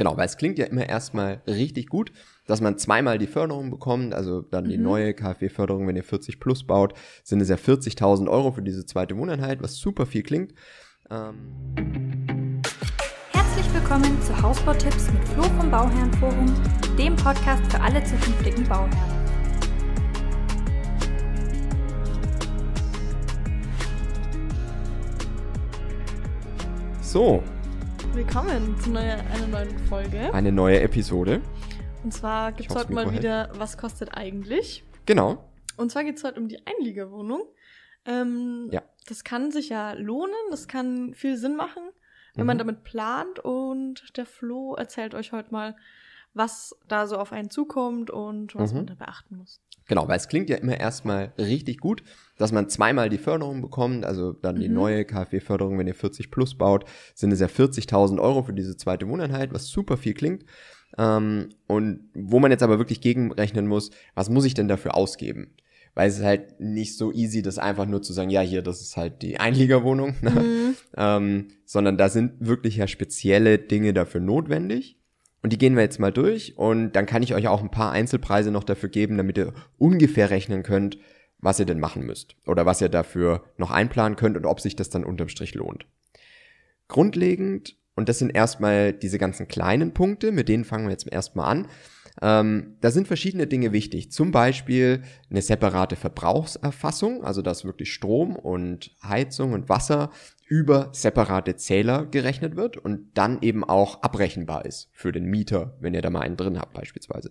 Genau, weil es klingt ja immer erstmal richtig gut, dass man zweimal die Förderung bekommt, also dann die Mhm. neue KfW-Förderung, wenn ihr 40 plus baut, sind es ja 40.000 Euro für diese zweite Wohneinheit, was super viel klingt. Ähm, Herzlich willkommen zu Hausbautipps mit Flo vom Bauherrenforum, dem Podcast für alle zukünftigen Bauherren. so, Willkommen zu neuer, einer neuen Folge. eine neue Episode. Und zwar gibt es heute mal hält. wieder, was kostet eigentlich? Genau, Und zwar geht es heute um die Einliegerwohnung. Ähm, Ja. Das kann sich ja lohnen, das kann viel Sinn machen, wenn man Mhm. damit plant. Und der Flo erzählt euch heute mal, was da so auf einen zukommt und was Mhm. man da beachten muss. Genau, weil es klingt ja immer erstmal richtig gut, dass man zweimal die Förderung bekommt, also dann die Mhm. neue KfW-Förderung, wenn ihr 40 plus baut, sind es ja 40.000 Euro für diese zweite Wohneinheit, was super viel klingt. Ähm, und wo man jetzt aber wirklich gegenrechnen muss, was muss ich denn dafür ausgeben? Weil es ist halt nicht so easy, das einfach nur zu sagen, ja, hier, das ist halt die Einliegerwohnung, ne? Mhm. ähm, sondern da sind wirklich ja spezielle Dinge dafür notwendig. Und die gehen wir jetzt mal durch und dann kann ich euch auch ein paar Einzelpreise noch dafür geben, damit ihr ungefähr rechnen könnt, was ihr denn machen müsst oder was ihr dafür noch einplanen könnt und ob sich das dann unterm Strich lohnt. Grundlegend, und das sind erstmal diese ganzen kleinen Punkte, mit denen fangen wir jetzt erstmal an. Ähm, da sind verschiedene Dinge wichtig. Zum Beispiel eine separate Verbrauchserfassung, also dass wirklich Strom und Heizung und Wasser über separate Zähler gerechnet wird und dann eben auch abrechenbar ist für den Mieter, wenn ihr da mal einen drin habt beispielsweise.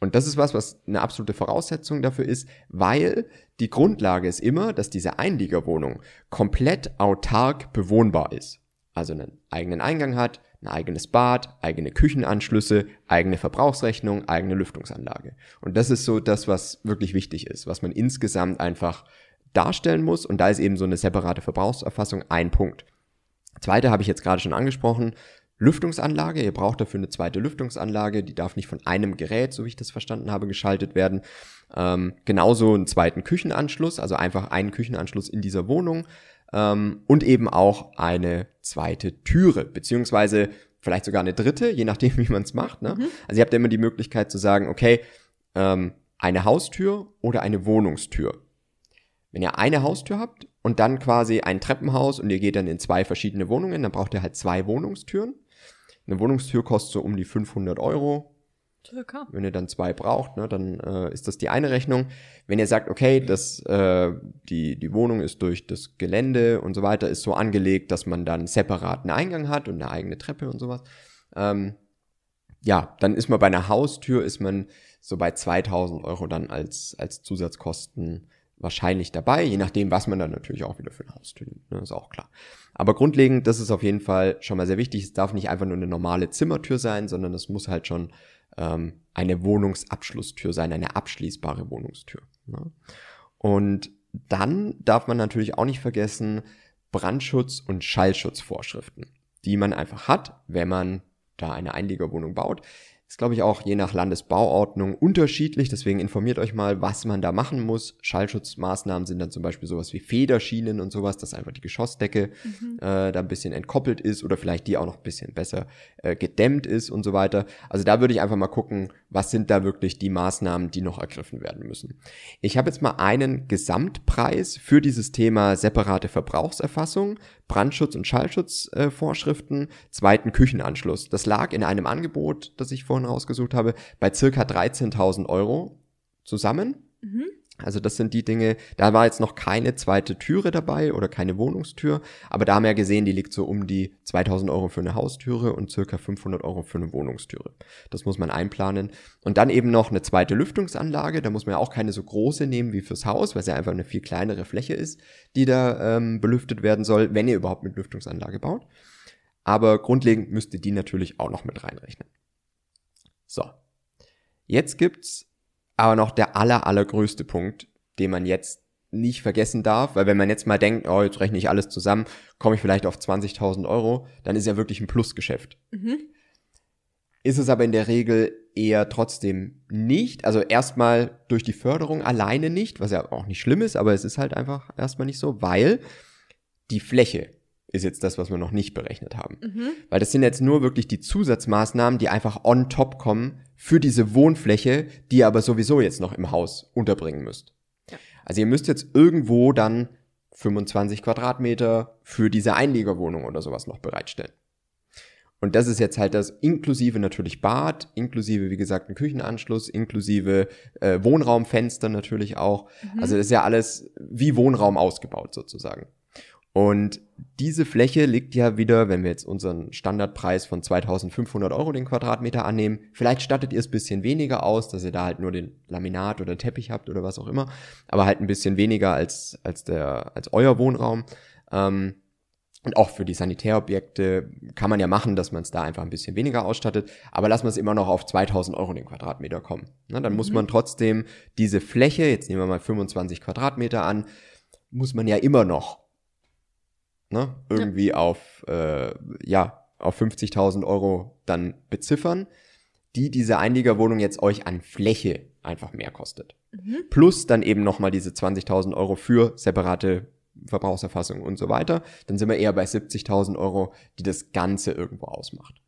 Und das ist was, was eine absolute Voraussetzung dafür ist, weil die Grundlage ist immer, dass diese Einliegerwohnung komplett autark bewohnbar ist. Also einen eigenen Eingang hat, ein eigenes Bad, eigene Küchenanschlüsse, eigene Verbrauchsrechnung, eigene Lüftungsanlage. Und das ist so das, was wirklich wichtig ist, was man insgesamt einfach darstellen muss. Und da ist eben so eine separate Verbrauchserfassung ein Punkt. Zweite habe ich jetzt gerade schon angesprochen. Lüftungsanlage. Ihr braucht dafür eine zweite Lüftungsanlage. Die darf nicht von einem Gerät, so wie ich das verstanden habe, geschaltet werden. Ähm, genauso einen zweiten Küchenanschluss, also einfach einen Küchenanschluss in dieser Wohnung. Ähm, und eben auch eine zweite Türe, beziehungsweise vielleicht sogar eine dritte, je nachdem, wie man es macht. Ne? Also ihr habt ja immer die Möglichkeit zu sagen, okay, ähm, eine Haustür oder eine Wohnungstür. Wenn ihr eine Haustür habt und dann quasi ein Treppenhaus und ihr geht dann in zwei verschiedene Wohnungen, dann braucht ihr halt zwei Wohnungstüren. Eine Wohnungstür kostet so um die 500 Euro. Circa. Wenn ihr dann zwei braucht, ne, dann äh, ist das die eine Rechnung. Wenn ihr sagt, okay, das, äh, die, die Wohnung ist durch das Gelände und so weiter, ist so angelegt, dass man dann separaten Eingang hat und eine eigene Treppe und sowas. Ähm, ja, dann ist man bei einer Haustür, ist man so bei 2000 Euro dann als, als Zusatzkosten wahrscheinlich dabei, je nachdem, was man dann natürlich auch wieder für eine Haustür nimmt, ne, ist auch klar. Aber grundlegend, das ist auf jeden Fall schon mal sehr wichtig. Es darf nicht einfach nur eine normale Zimmertür sein, sondern es muss halt schon ähm, eine Wohnungsabschlusstür sein, eine abschließbare Wohnungstür. Ne? Und dann darf man natürlich auch nicht vergessen Brandschutz- und Schallschutzvorschriften, die man einfach hat, wenn man da eine Einliegerwohnung baut. Ist, glaube ich, auch je nach Landesbauordnung unterschiedlich. Deswegen informiert euch mal, was man da machen muss. Schallschutzmaßnahmen sind dann zum Beispiel sowas wie Federschienen und sowas, dass einfach die Geschossdecke äh, da ein bisschen entkoppelt ist oder vielleicht die auch noch ein bisschen besser äh, gedämmt ist und so weiter. Also da würde ich einfach mal gucken, was sind da wirklich die Maßnahmen, die noch ergriffen werden müssen. Ich habe jetzt mal einen Gesamtpreis für dieses Thema separate Verbrauchserfassung, Brandschutz- und Schallschutzvorschriften, äh, zweiten Küchenanschluss. Das lag in einem Angebot, das ich vorhin rausgesucht habe, bei circa 13.000 Euro zusammen. Mhm. Also das sind die Dinge, da war jetzt noch keine zweite Türe dabei oder keine Wohnungstür, aber da haben wir ja gesehen, die liegt so um die 2000 Euro für eine Haustüre und circa 500 Euro für eine Wohnungstüre. Das muss man einplanen. Und dann eben noch eine zweite Lüftungsanlage, da muss man ja auch keine so große nehmen wie fürs Haus, weil es ja einfach eine viel kleinere Fläche ist, die da ähm, belüftet werden soll, wenn ihr überhaupt mit Lüftungsanlage baut. Aber grundlegend müsst ihr die natürlich auch noch mit reinrechnen. So. Jetzt gibt's aber noch der aller, allergrößte Punkt, den man jetzt nicht vergessen darf, weil wenn man jetzt mal denkt, oh, jetzt rechne ich alles zusammen, komme ich vielleicht auf 20.000 Euro, dann ist ja wirklich ein Plusgeschäft. Mhm. Ist es aber in der Regel eher trotzdem nicht. Also erstmal durch die Förderung alleine nicht, was ja auch nicht schlimm ist, aber es ist halt einfach erstmal nicht so, weil die Fläche ist jetzt das, was wir noch nicht berechnet haben. Mhm. Weil das sind jetzt nur wirklich die Zusatzmaßnahmen, die einfach on top kommen für diese Wohnfläche, die ihr aber sowieso jetzt noch im Haus unterbringen müsst. Ja. Also ihr müsst jetzt irgendwo dann 25 Quadratmeter für diese Einliegerwohnung oder sowas noch bereitstellen. Und das ist jetzt halt das inklusive natürlich Bad, inklusive, wie gesagt, einen Küchenanschluss, inklusive äh, Wohnraumfenster natürlich auch. Mhm. Also das ist ja alles wie Wohnraum ausgebaut sozusagen. Und diese Fläche liegt ja wieder, wenn wir jetzt unseren Standardpreis von 2500 Euro den Quadratmeter annehmen, vielleicht stattet ihr es bisschen weniger aus, dass ihr da halt nur den Laminat oder Teppich habt oder was auch immer, aber halt ein bisschen weniger als, als, der, als euer Wohnraum. Ähm, und auch für die Sanitärobjekte kann man ja machen, dass man es da einfach ein bisschen weniger ausstattet. Aber lassen wir es immer noch auf 2000 Euro den Quadratmeter kommen. Na, dann muss Mhm. man trotzdem diese Fläche, jetzt nehmen wir mal 25 Quadratmeter an, muss man ja immer noch ne, irgendwie auf, äh, ja, auf 50.000 Euro dann beziffern, die diese Einliegerwohnung jetzt euch an Fläche einfach mehr kostet. Mhm. Plus dann eben nochmal diese 20.000 Euro für separate Verbrauchserfassung und so weiter. Dann sind wir eher bei 70.000 Euro, die das Ganze irgendwo ausmacht.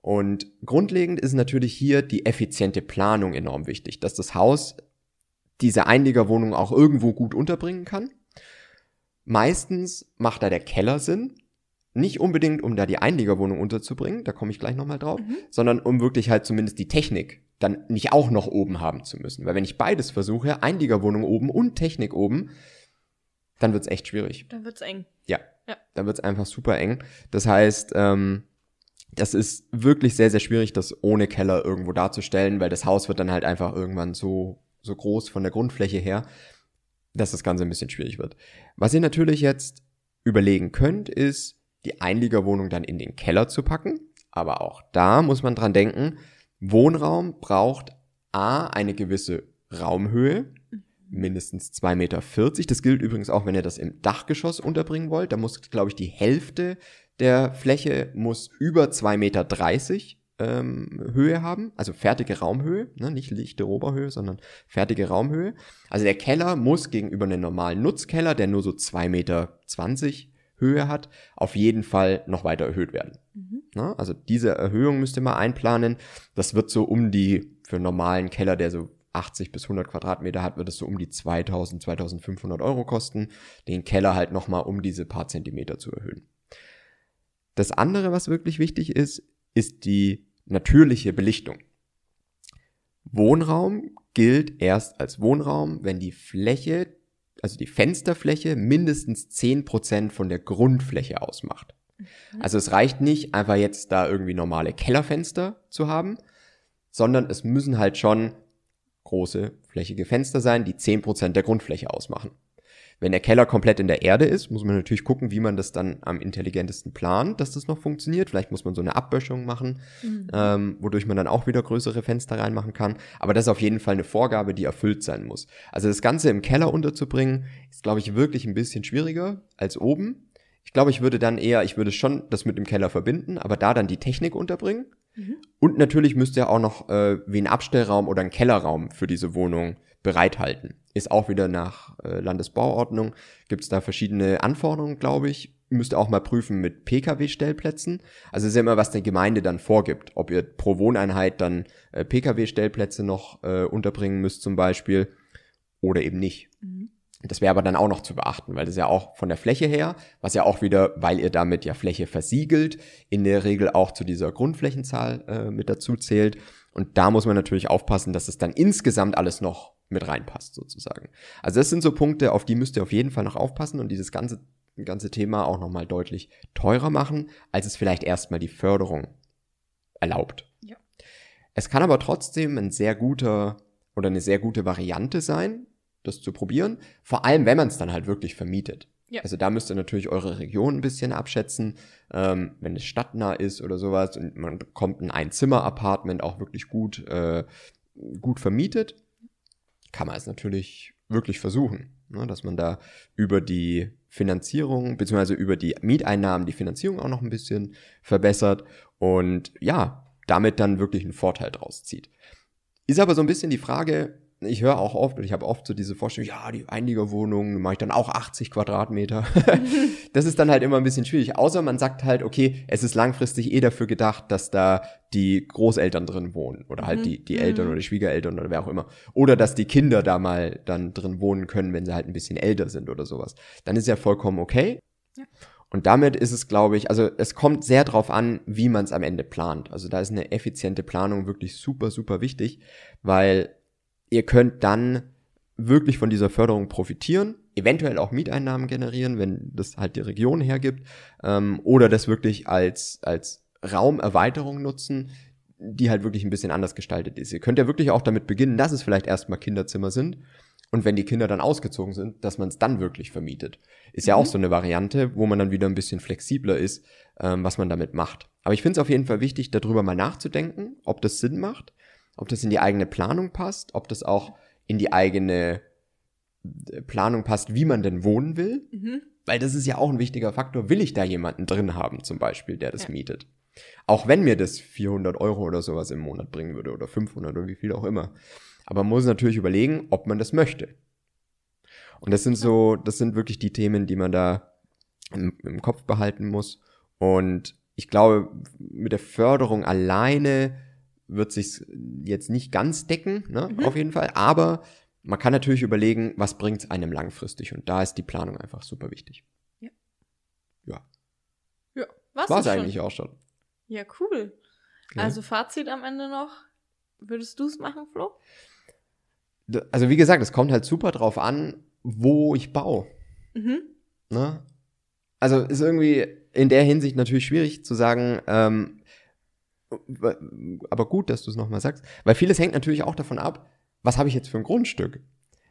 Und grundlegend ist natürlich hier die effiziente Planung enorm wichtig, dass das Haus diese Einliegerwohnung auch irgendwo gut unterbringen kann. Meistens macht da der Keller Sinn. Nicht unbedingt, um da die Einliegerwohnung unterzubringen, da komme ich gleich nochmal drauf, Mhm. sondern um wirklich halt zumindest die Technik dann nicht auch noch oben haben zu müssen. Weil wenn ich beides versuche, Einliegerwohnung oben und Technik oben, dann wird's echt schwierig. Dann wird's eng. Ja. Ja. Dann wird's einfach super eng. Das heißt, ähm, das ist wirklich sehr, sehr schwierig, das ohne Keller irgendwo darzustellen, weil das Haus wird dann halt einfach irgendwann so, so groß von der Grundfläche her, dass das Ganze ein bisschen schwierig wird. Was ihr natürlich jetzt überlegen könnt, ist, die Einliegerwohnung dann in den Keller zu packen. Aber auch da muss man dran denken, Wohnraum braucht A, eine gewisse Raumhöhe, mindestens 2,40 Meter. Das gilt übrigens auch, wenn ihr das im Dachgeschoss unterbringen wollt. Da muss, glaube ich, die Hälfte der Fläche muss über 2,30 Meter ähm, Höhe haben, also fertige Raumhöhe, ne, nicht lichte Oberhöhe, sondern fertige Raumhöhe. Also der Keller muss gegenüber einem normalen Nutzkeller, der nur so 2,20 Meter Höhe hat, auf jeden Fall noch weiter erhöht werden. Mhm. Ne? Also diese Erhöhung müsst ihr mal einplanen. Das wird so um die, für einen normalen Keller, der so 80 bis 100 Quadratmeter hat, wird es so um die 2000, 2500 Euro kosten, den Keller halt nochmal um diese paar Zentimeter zu erhöhen. Das andere, was wirklich wichtig ist, ist die natürliche Belichtung. Wohnraum gilt erst als Wohnraum, wenn die Fläche, also die Fensterfläche, mindestens 10% von der Grundfläche ausmacht. Also es reicht nicht, einfach jetzt da irgendwie normale Kellerfenster zu haben, sondern es müssen halt schon große, flächige Fenster sein, die 10% der Grundfläche ausmachen. Wenn der Keller komplett in der Erde ist, muss man natürlich gucken, wie man das dann am intelligentesten plant, dass das noch funktioniert. Vielleicht muss man so eine Abböschung machen, Mhm. ähm, wodurch man dann auch wieder größere Fenster reinmachen kann. Aber das ist auf jeden Fall eine Vorgabe, die erfüllt sein muss. Also das Ganze im Keller unterzubringen, ist, glaube ich, wirklich ein bisschen schwieriger als oben. Ich glaube, ich würde dann eher, ich würde schon das mit dem Keller verbinden, aber da dann die Technik unterbringen. Mhm. Und natürlich müsst ihr auch noch äh, wie einen Abstellraum oder einen Kellerraum für diese Wohnung bereithalten. Ist auch wieder nach äh, Landesbauordnung. Gibt es da verschiedene Anforderungen, glaube ich. Müsst ihr auch mal prüfen mit Pkw-Stellplätzen. Also ist ja immer, was die Gemeinde dann vorgibt. Ob ihr pro Wohneinheit dann äh, Pkw-Stellplätze noch äh, unterbringen müsst zum Beispiel oder eben nicht. Mhm. Das wäre aber dann auch noch zu beachten, weil das ja auch von der Fläche her, was ja auch wieder, weil ihr damit ja Fläche versiegelt, in der Regel auch zu dieser Grundflächenzahl äh, mit dazu zählt. Und da muss man natürlich aufpassen, dass es dann insgesamt alles noch mit reinpasst, sozusagen. Also das sind so Punkte, auf die müsst ihr auf jeden Fall noch aufpassen und dieses ganze, ganze Thema auch nochmal deutlich teurer machen, als es vielleicht erstmal die Förderung erlaubt. Ja. Es kann aber trotzdem ein sehr guter oder eine sehr gute Variante sein, das zu probieren. Vor allem, wenn man es dann halt wirklich vermietet. Ja. Also da müsst ihr natürlich eure Region ein bisschen abschätzen, ähm, wenn es stadtnah ist oder sowas und man bekommt ein Einzimmer-Apartment auch wirklich gut, äh, gut vermietet, kann man es natürlich wirklich versuchen, ne, dass man da über die Finanzierung beziehungsweise über die Mieteinnahmen die Finanzierung auch noch ein bisschen verbessert und ja, damit dann wirklich einen Vorteil draus zieht. Ist aber so ein bisschen die Frage, ich höre auch oft, und ich habe oft so diese Vorstellung, ja, die Einliegerwohnung mache ich dann auch 80 Quadratmeter. das ist dann halt immer ein bisschen schwierig. Außer man sagt halt, okay, es ist langfristig eh dafür gedacht, dass da die Großeltern drin wohnen oder halt Mhm. die, die Eltern Mhm. oder die Schwiegereltern oder wer auch immer. Oder dass die Kinder da mal dann drin wohnen können, wenn sie halt ein bisschen älter sind oder sowas. Dann ist ja vollkommen okay. Ja. Und damit ist es, glaube ich, also es kommt sehr drauf an, wie man es am Ende plant. Also da ist eine effiziente Planung wirklich super, super wichtig, weil ihr könnt dann wirklich von dieser Förderung profitieren, eventuell auch Mieteinnahmen generieren, wenn das halt die Region hergibt, ähm, oder das wirklich als, als Raumerweiterung nutzen, die halt wirklich ein bisschen anders gestaltet ist. Ihr könnt ja wirklich auch damit beginnen, dass es vielleicht erstmal Kinderzimmer sind und wenn die Kinder dann ausgezogen sind, dass man es dann wirklich vermietet. Ist ja Mhm. auch so eine Variante, wo man dann wieder ein bisschen flexibler ist, ähm, was man damit macht. Aber ich finde es auf jeden Fall wichtig, darüber mal nachzudenken, ob das Sinn macht, ob das in die eigene Planung passt, ob das auch in die eigene äh, Planung passt, wie man denn wohnen will. Mhm. Weil das ist ja auch ein wichtiger Faktor. Will ich da jemanden drin haben, zum Beispiel, der das Ja. mietet? Auch wenn mir das 400 Euro oder sowas im Monat bringen würde oder 500 oder wie viel auch immer. Aber man muss natürlich überlegen, ob man das möchte. Und das sind so, das sind wirklich die Themen, die man da im, im Kopf behalten muss. Und ich glaube, mit der Förderung alleine wird sich jetzt nicht ganz decken, ne, Mhm. auf jeden Fall. Aber man kann natürlich überlegen, was bringt es einem langfristig. Und da ist die Planung einfach super wichtig. Ja, war's War es eigentlich auch schon. Ja, cool. Ja. Also Fazit am Ende noch. Würdest du es machen, Flo? Also wie gesagt, es kommt halt super drauf an, wo ich baue. Mhm. Ne? Also ist irgendwie in der Hinsicht natürlich schwierig zu sagen, ähm, aber gut, dass du es nochmal sagst, weil vieles hängt natürlich auch davon ab, was habe ich jetzt für ein Grundstück?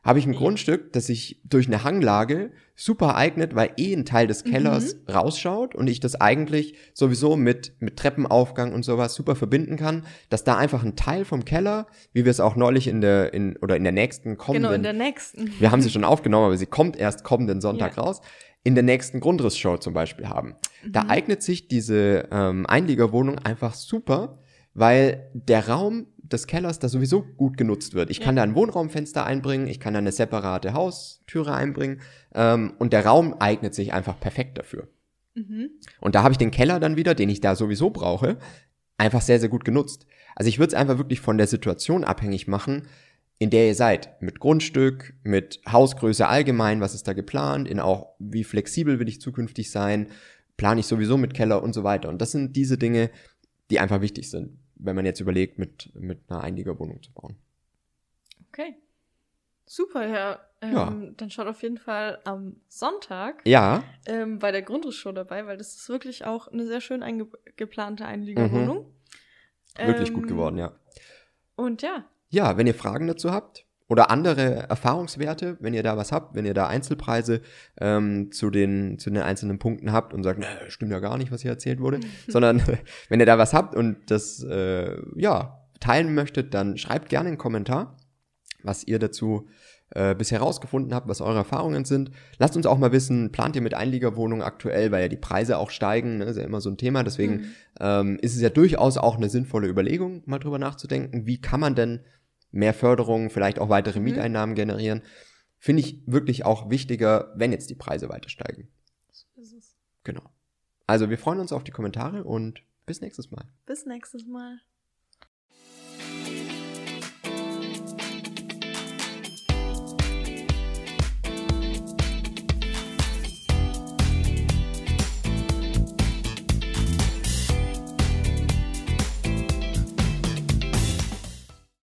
Habe ich ein Ja. Grundstück, das sich durch eine Hanglage super eignet, weil eh ein Teil des Kellers rausschaut und ich das eigentlich sowieso mit, mit Treppenaufgang und sowas super verbinden kann, dass da einfach ein Teil vom Keller, wie wir es auch neulich in der, in, oder in der nächsten kommenden Genau, in der nächsten. wir haben sie schon aufgenommen, aber sie kommt erst kommenden Sonntag Ja. raus. In der nächsten Grundrissshow zum Beispiel haben. Da Mhm. eignet sich diese ähm, Einliegerwohnung einfach super, weil der Raum des Kellers da sowieso gut genutzt wird. Ich kann Ja. da ein Wohnraumfenster einbringen, ich kann da eine separate Haustüre einbringen ähm, und der Raum eignet sich einfach perfekt dafür. Mhm. Und da habe ich den Keller dann wieder, den ich da sowieso brauche, einfach sehr, sehr gut genutzt. Also ich würde es einfach wirklich von der Situation abhängig machen, in der ihr seid. Mit Grundstück, mit Hausgröße allgemein, was ist da geplant, in auch, wie flexibel will ich zukünftig sein, plane ich sowieso mit Keller und so weiter. Und das sind diese Dinge, die einfach wichtig sind, wenn man jetzt überlegt, mit, mit einer Einliegerwohnung zu bauen. Okay. Super, ja. Ähm, Ja. Dann schaut auf jeden Fall am Sonntag Ja, ähm, bei der Grundrissshow dabei, weil das ist wirklich auch eine sehr schön eingeplante Einliegerwohnung. wirklich Ähm, gut geworden, ja. Und ja, Ja, wenn ihr Fragen dazu habt oder andere Erfahrungswerte, wenn ihr da was habt, wenn ihr da Einzelpreise ähm, zu, den, zu den einzelnen Punkten habt und sagt, ne, stimmt ja gar nicht, was hier erzählt wurde, sondern wenn ihr da was habt und das äh, ja teilen möchtet, dann schreibt gerne einen Kommentar, was ihr dazu äh, bisher rausgefunden habt, was eure Erfahrungen sind. Lasst uns auch mal wissen, plant ihr mit Einliegerwohnungen aktuell, weil ja die Preise auch steigen, ne, ist ja immer so ein Thema. Deswegen Mhm. ähm, ist es ja durchaus auch eine sinnvolle Überlegung, mal drüber nachzudenken, wie kann man denn mehr Förderung, vielleicht auch weitere Mhm. Mieteinnahmen generieren. Finde ich wirklich auch wichtiger, wenn jetzt die Preise weiter steigen. so ist es. Genau. Also wir freuen uns auf die Kommentare und bis nächstes Mal. Bis nächstes Mal.